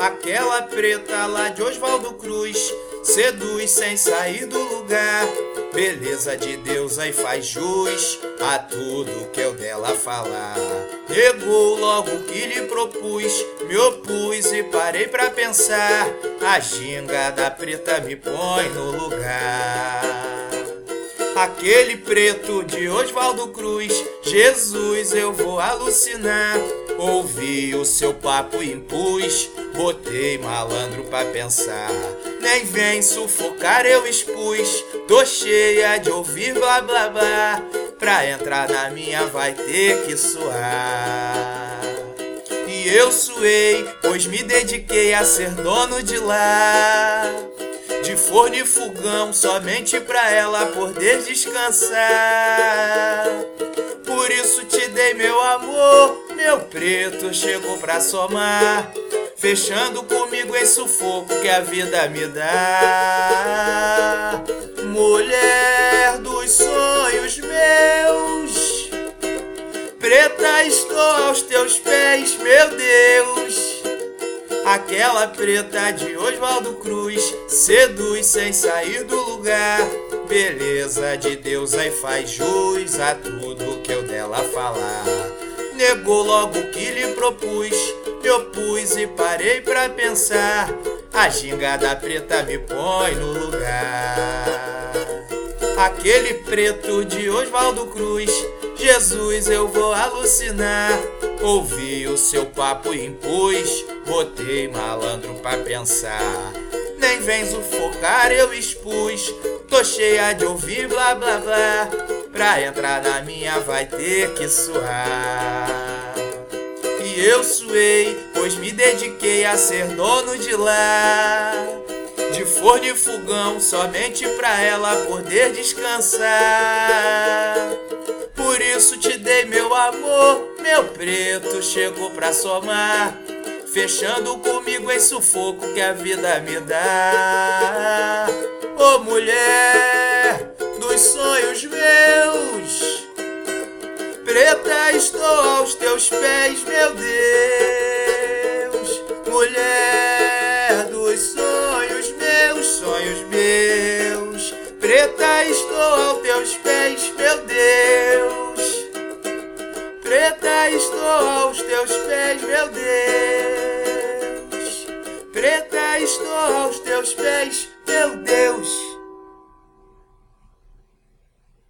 Aquela preta lá de Oswaldo Cruz seduz sem sair do lugar. Beleza de Deus aí faz jus a tudo que eu dela falar. Negou logo o que lhe propus, me opus e parei pra pensar. A ginga da preta me põe no lugar. Aquele preto de Oswaldo Cruz, Jesus, eu vou alucinar. Ouvi o seu papo e impus, botei malandro pra pensar. Nem vem sufocar, eu expus, tô cheia de ouvir blá blá blá. Pra entrar na minha vai ter que suar. E eu suei, pois me dediquei a ser dono de lá de forno e fogão somente pra ela poder descansar. Por isso te dei meu amor, meu preto chegou pra somar, fechando comigo em sufoco que a vida me dá. Mulher dos sonhos meus, preta estou aos teus pés, meu Deus. Aquela preta de Oswaldo Cruz seduz sem sair do lugar. Beleza de Deus aí faz jus a tudo que eu dela falar. Negou logo o que lhe propus, me opus e parei pra pensar. A gingada preta me põe no lugar. Aquele preto de Oswaldo Cruz, Jesus eu vou alucinar. Ouvi o seu papo e impus, botei malandro pra pensar. Nem vem sufocar, eu expus, tô cheia de ouvir blá blá blá. Pra entrar na minha vai ter que suar. Eu suei, pois me dediquei a ser dono de lá. De forno e fogão, somente pra ela poder descansar. Por isso te dei meu amor, meu preto chegou pra somar. Fechando comigo em sufoco que a vida me dá. Ô oh, mulher estou aos teus pés, meu Deus. Mulher dos sonhos meus, sonhos meus, preta estou aos teus pés, meu Deus. Preta estou aos teus pés, meu Deus. Preta estou aos teus pés, meu Deus.